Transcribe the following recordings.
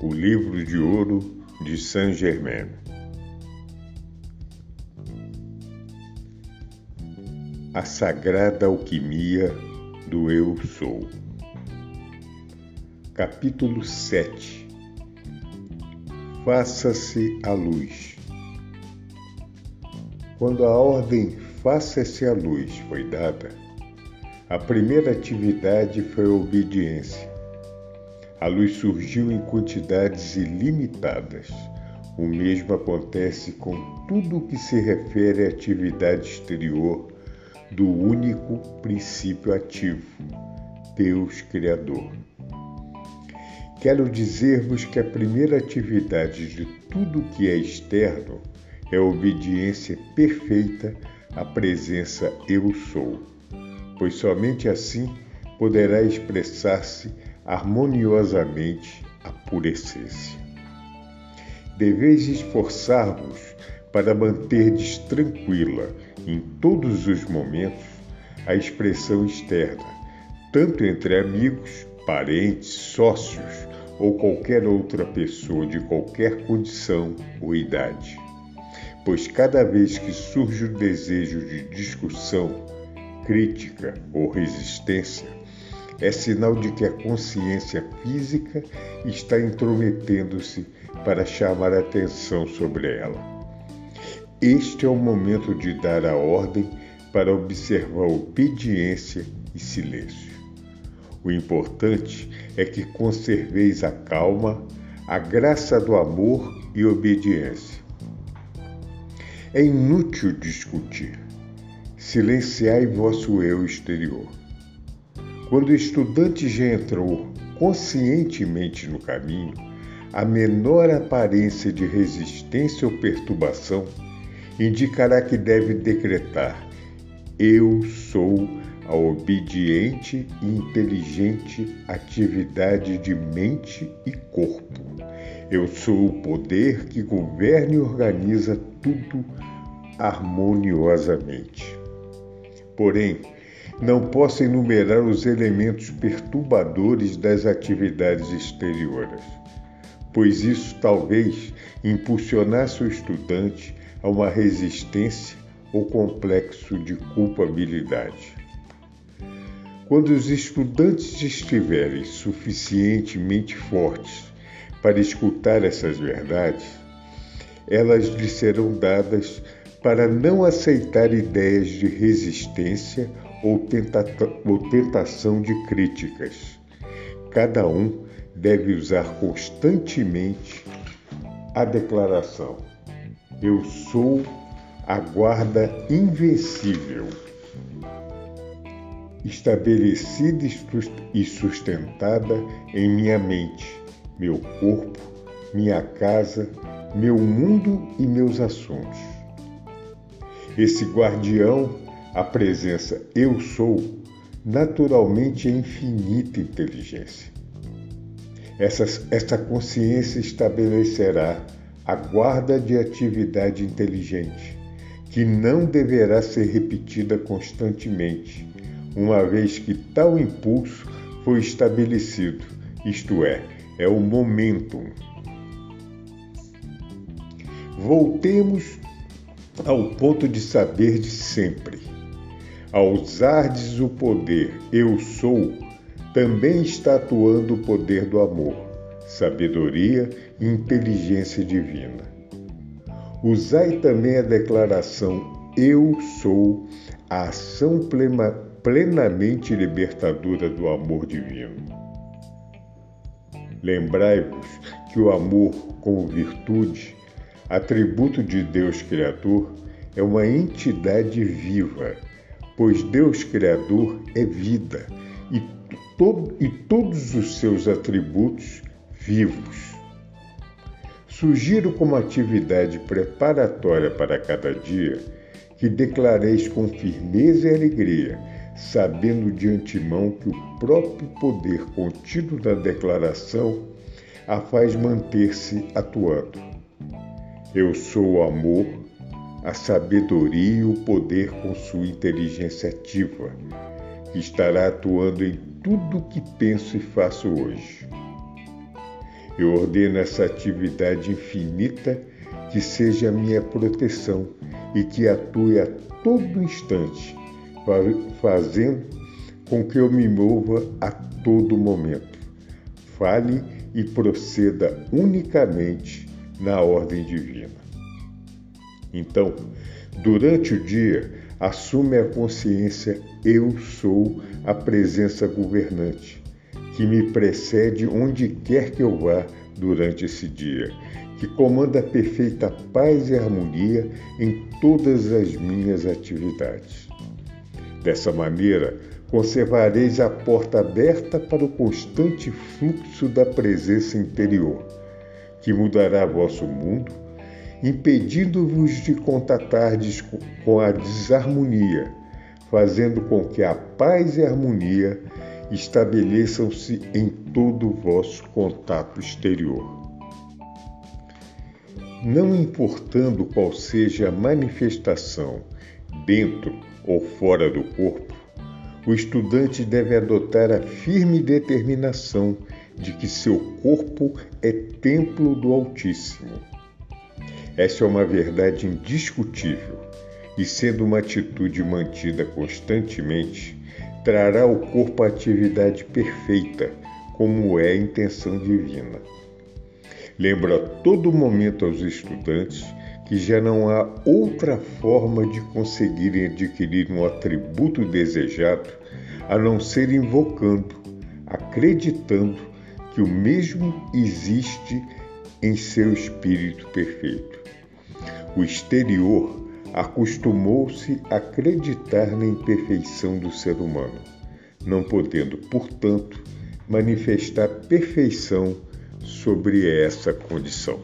O Livro de Ouro de Saint Germain. A Sagrada Alquimia do Eu Sou. Capítulo 7 Faça-se a luz. Quando a ordem Faça-se a luz foi dada, a primeira atividade foi a obediência. A luz surgiu em quantidades ilimitadas. O mesmo acontece com tudo o que se refere à atividade exterior do único princípio ativo, Deus Criador. Quero dizer-vos que a primeira atividade de tudo que é externo é a obediência perfeita à presença Eu Sou pois somente assim poderá expressar-se harmoniosamente a pura. Deveis esforçar-vos para manterdes tranquila em todos os momentos a expressão externa, tanto entre amigos, parentes, sócios ou qualquer outra pessoa de qualquer condição ou idade. Pois cada vez que surge o desejo de discussão, crítica ou resistência, é sinal de que a consciência física está intrometendo-se para chamar atenção sobre ela. Este é o momento de dar a ordem para observar obediência e silêncio. O importante é que conserveis a calma, a graça do amor e obediência. É inútil discutir silenciai vosso eu exterior. Quando o estudante já entrou conscientemente no caminho, a menor aparência de resistência ou perturbação indicará que deve decretar: Eu sou a obediente e inteligente atividade de mente e corpo. Eu sou o poder que governa e organiza tudo harmoniosamente. Porém, não posso enumerar os elementos perturbadores das atividades exteriores, pois isso talvez impulsionasse o estudante a uma resistência ou complexo de culpabilidade. Quando os estudantes estiverem suficientemente fortes para escutar essas verdades, elas lhes serão dadas para não aceitar ideias de resistência ou, tenta ou tentação de críticas. Cada um deve usar constantemente a declaração: Eu sou a guarda invencível, estabelecida e sustentada em minha mente, meu corpo, minha casa, meu mundo e meus assuntos. Esse guardião, a presença eu sou, naturalmente é infinita inteligência. Essa, essa consciência estabelecerá a guarda de atividade inteligente, que não deverá ser repetida constantemente, uma vez que tal impulso foi estabelecido, isto é, é o momentum. Voltemos ao ponto de saber de sempre. Ao usardes o poder eu sou, também está atuando o poder do amor, sabedoria e inteligência divina. Usai também a declaração eu sou, a ação plena, plenamente libertadora do amor divino. Lembrai-vos que o amor como virtude atributo de Deus Criador, é uma entidade viva, pois Deus Criador é vida e, e todos os seus atributos vivos. Sugiro como atividade preparatória para cada dia que declareis com firmeza e alegria, sabendo de antemão que o próprio poder contido na declaração a faz manter-se atuando. Eu sou o amor, a sabedoria e o poder com sua inteligência ativa, que estará atuando em tudo o que penso e faço hoje. Eu ordeno essa atividade infinita que seja a minha proteção e que atue a todo instante, fazendo com que eu me mova a todo momento. Fale e proceda unicamente na ordem divina. Então, durante o dia, assume a consciência eu sou a presença governante, que me precede onde quer que eu vá durante esse dia, que comanda perfeita paz e harmonia em todas as minhas atividades. Dessa maneira, conservareis a porta aberta para o constante fluxo da presença interior, que mudará vosso mundo impedindo-vos de contatardes com a desarmonia, fazendo com que a paz e a harmonia estabeleçam-se em todo o vosso contato exterior. Não importando qual seja a manifestação, dentro ou fora do corpo, o estudante deve adotar a firme determinação de que seu corpo é templo do Altíssimo essa é uma verdade indiscutível e, sendo uma atitude mantida constantemente, trará ao corpo a atividade perfeita, como é a intenção divina. Lembro a todo momento aos estudantes que já não há outra forma de conseguirem adquirir um atributo desejado a não ser invocando, acreditando que o mesmo existe em seu espírito perfeito. O exterior acostumou-se a acreditar na imperfeição do ser humano, não podendo, portanto, manifestar perfeição sobre essa condição.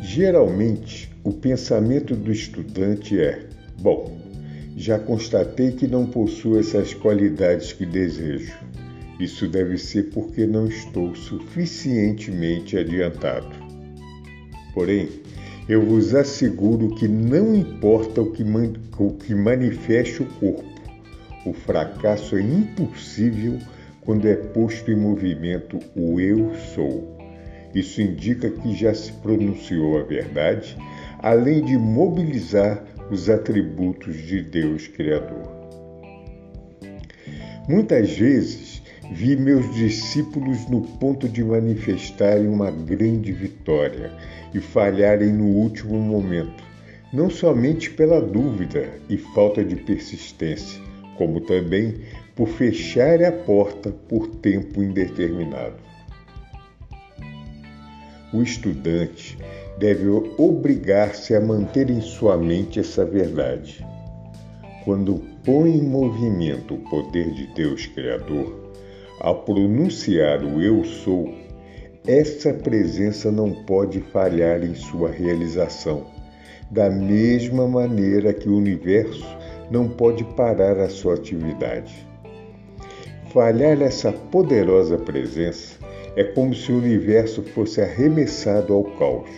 Geralmente, o pensamento do estudante é: bom, já constatei que não possuo essas qualidades que desejo. Isso deve ser porque não estou suficientemente adiantado. Porém, eu vos asseguro que não importa o que, man o que manifeste o corpo, o fracasso é impossível quando é posto em movimento o eu sou. Isso indica que já se pronunciou a verdade, além de mobilizar os atributos de Deus Criador. Muitas vezes Vi meus discípulos no ponto de manifestarem uma grande vitória e falharem no último momento, não somente pela dúvida e falta de persistência, como também por fechar a porta por tempo indeterminado. O estudante deve obrigar-se a manter em sua mente essa verdade. Quando põe em movimento o poder de Deus Criador, ao pronunciar o Eu Sou, essa presença não pode falhar em sua realização, da mesma maneira que o universo não pode parar a sua atividade. Falhar essa poderosa presença é como se o universo fosse arremessado ao caos.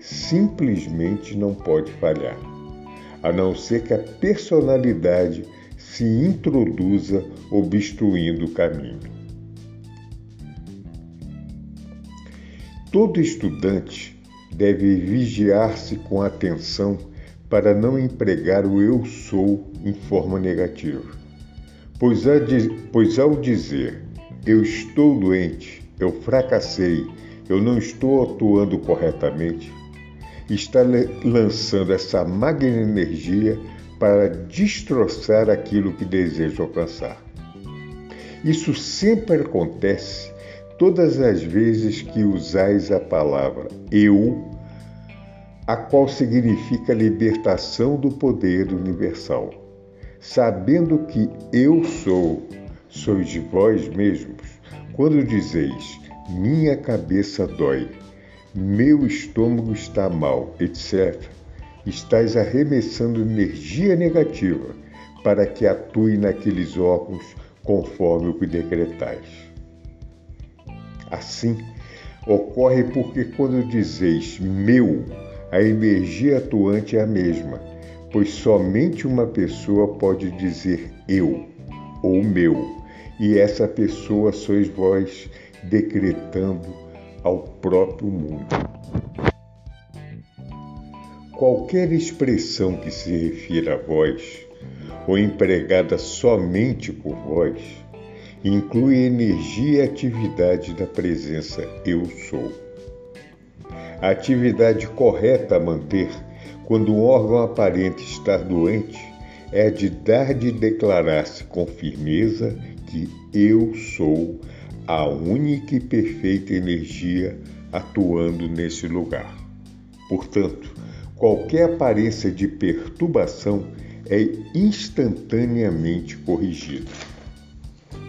Simplesmente não pode falhar, a não ser que a personalidade se introduza obstruindo o caminho. Todo estudante deve vigiar-se com atenção para não empregar o eu sou em forma negativa. Pois, pois ao dizer eu estou doente, eu fracassei, eu não estou atuando corretamente, está lançando essa magna energia para destroçar aquilo que deseja alcançar. Isso sempre acontece todas as vezes que usais a palavra eu, a qual significa libertação do poder universal, sabendo que eu sou, sois vós mesmos, quando dizeis minha cabeça dói, meu estômago está mal, etc., estás arremessando energia negativa para que atue naqueles órgãos conforme o que decretais. Assim, ocorre porque quando dizeis meu, a energia atuante é a mesma, pois somente uma pessoa pode dizer eu ou meu, e essa pessoa sois vós decretando ao próprio mundo. Qualquer expressão que se refira a vós, ou empregada somente por vós, inclui energia e atividade da presença Eu Sou. A atividade correta a manter quando um órgão aparente estar doente é a de dar de declarar-se com firmeza que eu sou a única e perfeita energia atuando nesse lugar. Portanto, qualquer aparência de perturbação é instantaneamente corrigida.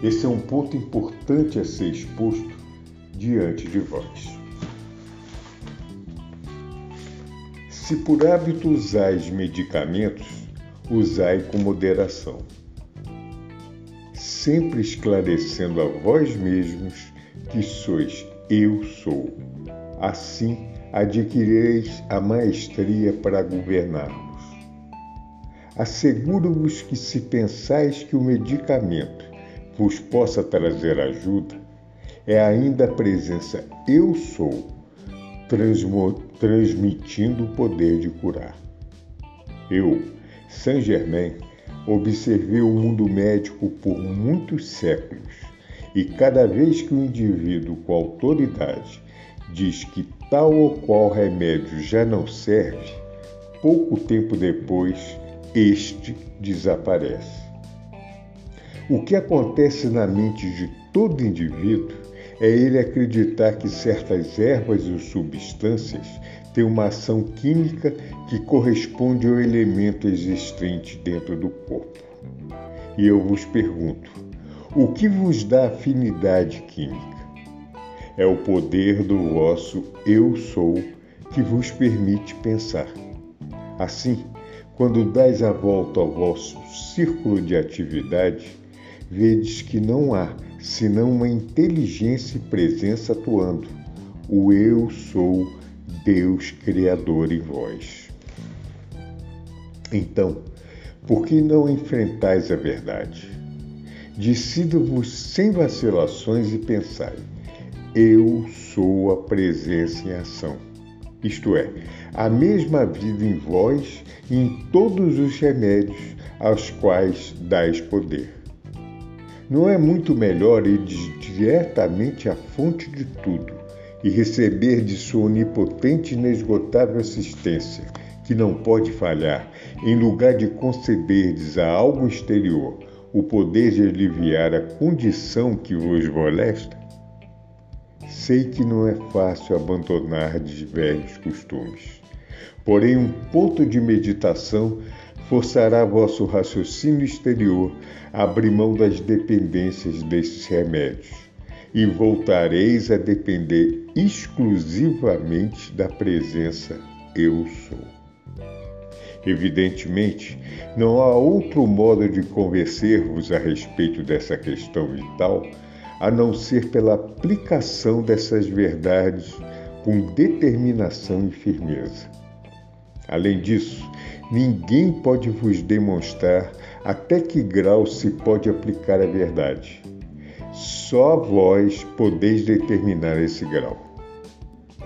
Esse é um ponto importante a ser exposto diante de vós. Se por hábito usais medicamentos, usai com moderação, sempre esclarecendo a vós mesmos que sois eu sou. Assim adquirireis a maestria para governar Asseguro-vos que, se pensais que o medicamento vos possa trazer ajuda, é ainda a presença Eu Sou transmitindo o poder de curar. Eu, Saint Germain, observei o mundo médico por muitos séculos e cada vez que um indivíduo com autoridade diz que tal ou qual remédio já não serve, pouco tempo depois este desaparece. O que acontece na mente de todo indivíduo é ele acreditar que certas ervas ou substâncias têm uma ação química que corresponde ao elemento existente dentro do corpo. E eu vos pergunto: o que vos dá afinidade química? É o poder do vosso eu sou que vos permite pensar. Assim, quando dais a volta ao vosso círculo de atividade, vedes que não há senão uma inteligência e presença atuando. O Eu sou Deus Criador em vós. Então, por que não enfrentais a verdade? Decido-vos sem vacilações e pensai: Eu sou a presença em ação. Isto é, a mesma vida em vós e em todos os remédios aos quais dais poder. Não é muito melhor ir diretamente à fonte de tudo e receber de sua onipotente e inesgotável assistência, que não pode falhar, em lugar de concederdes a algo exterior o poder de aliviar a condição que vos molesta? Sei que não é fácil abandonar de velhos costumes. Porém, um ponto de meditação forçará vosso raciocínio exterior a abrir mão das dependências desses remédios e voltareis a depender exclusivamente da presença Eu Sou. Evidentemente, não há outro modo de convencer-vos a respeito dessa questão vital a não ser pela aplicação dessas verdades com determinação e firmeza. Além disso, ninguém pode vos demonstrar até que grau se pode aplicar a verdade. Só vós podeis determinar esse grau.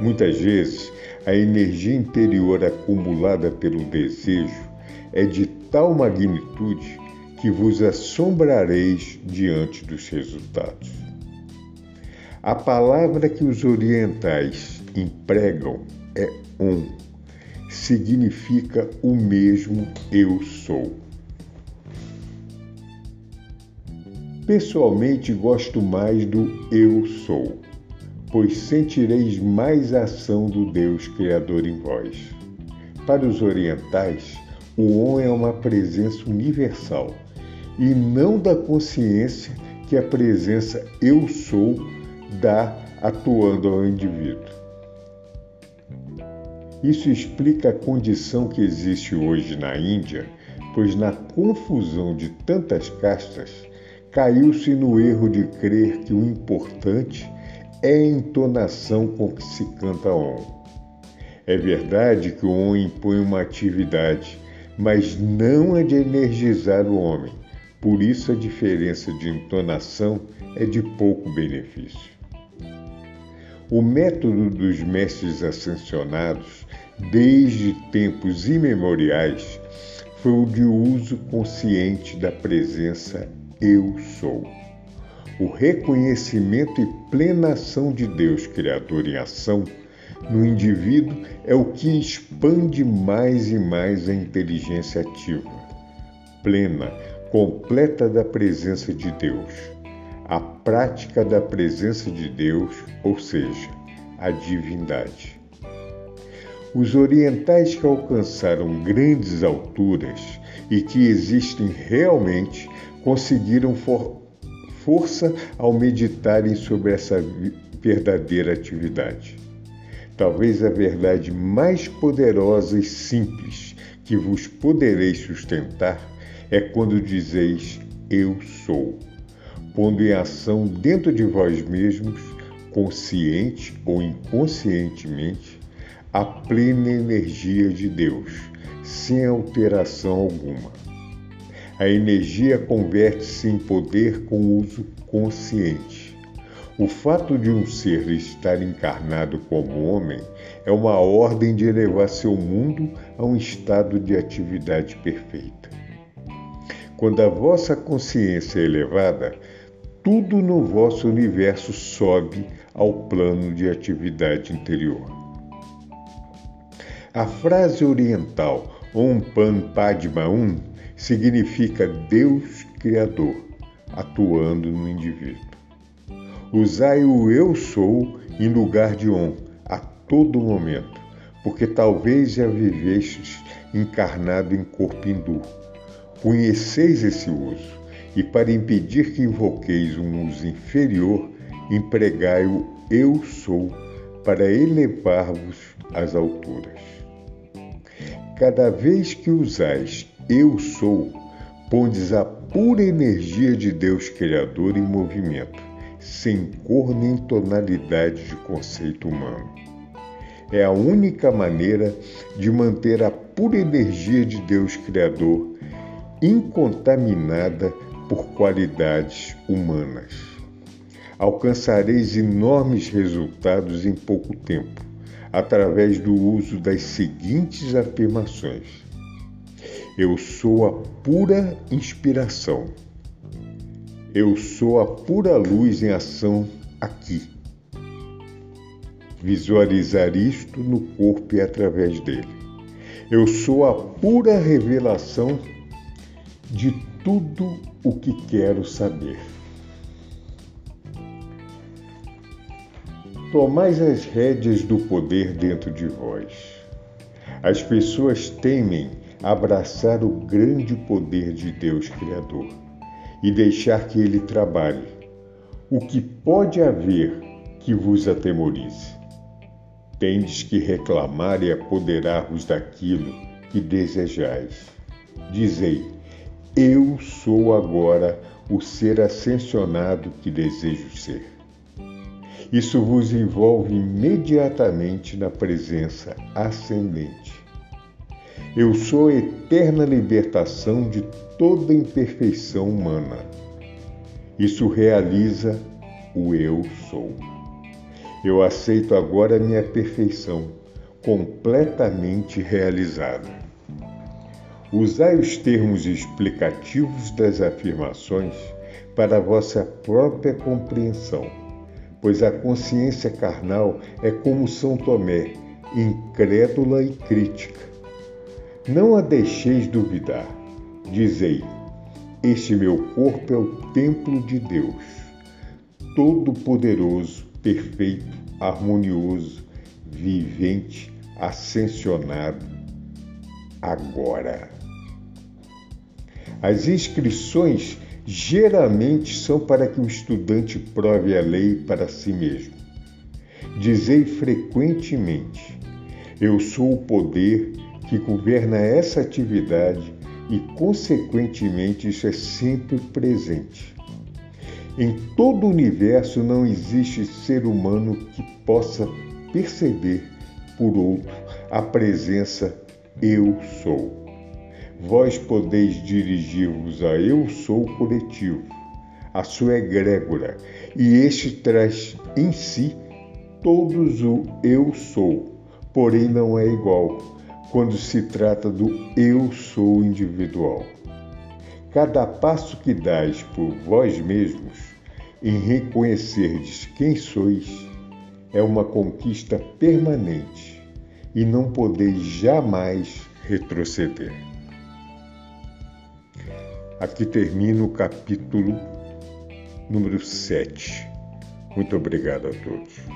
Muitas vezes, a energia interior acumulada pelo desejo é de tal magnitude que vos assombrareis diante dos resultados. A palavra que os orientais empregam é um significa o mesmo eu sou. Pessoalmente gosto mais do eu sou, pois sentireis mais a ação do Deus Criador em vós. Para os orientais, o On é uma presença universal e não da consciência que a presença eu sou dá atuando ao indivíduo. Isso explica a condição que existe hoje na Índia, pois na confusão de tantas castas, caiu-se no erro de crer que o importante é a entonação com que se canta Om. É verdade que o Om impõe uma atividade, mas não a de energizar o homem. Por isso a diferença de entonação é de pouco benefício. O método dos mestres ascensionados, desde tempos imemoriais, foi o de uso consciente da presença Eu Sou. O reconhecimento e plena ação de Deus Criador em ação no indivíduo é o que expande mais e mais a inteligência ativa, plena, completa da presença de Deus a prática da presença de Deus, ou seja, a divindade. Os orientais que alcançaram grandes alturas e que existem realmente conseguiram for força ao meditarem sobre essa verdadeira atividade. Talvez a verdade mais poderosa e simples que vos podereis sustentar é quando dizeis: Eu sou pondo em ação dentro de vós mesmos, consciente ou inconscientemente, a plena energia de Deus, sem alteração alguma. A energia converte-se em poder com uso consciente. O fato de um ser estar encarnado como homem é uma ordem de elevar seu mundo a um estado de atividade perfeita. Quando a vossa consciência é elevada, tudo no vosso universo sobe ao plano de atividade interior. A frase oriental Om Pan Padma Um significa Deus Criador atuando no indivíduo. Usai o Eu Sou em lugar de Om a todo momento, porque talvez já vivestes encarnado em corpo hindu. Conheceis esse uso e para impedir que invoqueis um uso inferior, empregai o eu sou para elevar-vos às alturas. Cada vez que usais eu sou, pondes a pura energia de Deus Criador em movimento, sem cor nem tonalidade de conceito humano. É a única maneira de manter a pura energia de Deus Criador incontaminada por qualidades humanas. Alcançareis enormes resultados em pouco tempo, através do uso das seguintes afirmações: Eu sou a pura inspiração. Eu sou a pura luz em ação aqui. Visualizar isto no corpo e através dele. Eu sou a pura revelação de tudo o que quero saber. Tomais as rédeas do poder dentro de vós. As pessoas temem abraçar o grande poder de Deus Criador e deixar que ele trabalhe. O que pode haver que vos atemorize? Tendes que reclamar e apoderar-vos daquilo que desejais. Dizei: eu sou agora o ser ascensionado que desejo ser. Isso vos envolve imediatamente na presença ascendente. Eu sou a eterna libertação de toda imperfeição humana. Isso realiza o Eu sou. Eu aceito agora minha perfeição, completamente realizada. Usai os termos explicativos das afirmações para a vossa própria compreensão, pois a consciência carnal é como São Tomé, incrédula e crítica. Não a deixeis duvidar. Dizei: Este meu corpo é o templo de Deus, todo-poderoso, perfeito, harmonioso, vivente, ascensionado, agora. As inscrições geralmente são para que o estudante prove a lei para si mesmo. Dizei frequentemente: Eu sou o poder que governa essa atividade e, consequentemente, isso é sempre presente. Em todo o universo não existe ser humano que possa perceber por outro a presença Eu Sou. Vós podeis dirigir-vos a Eu Sou coletivo, a sua egrégora, e este traz em si todos o Eu Sou, porém não é igual quando se trata do Eu Sou individual. Cada passo que dais por vós mesmos em reconhecerdes quem sois é uma conquista permanente e não podeis jamais retroceder. Aqui termina o capítulo número 7. Muito obrigado a todos.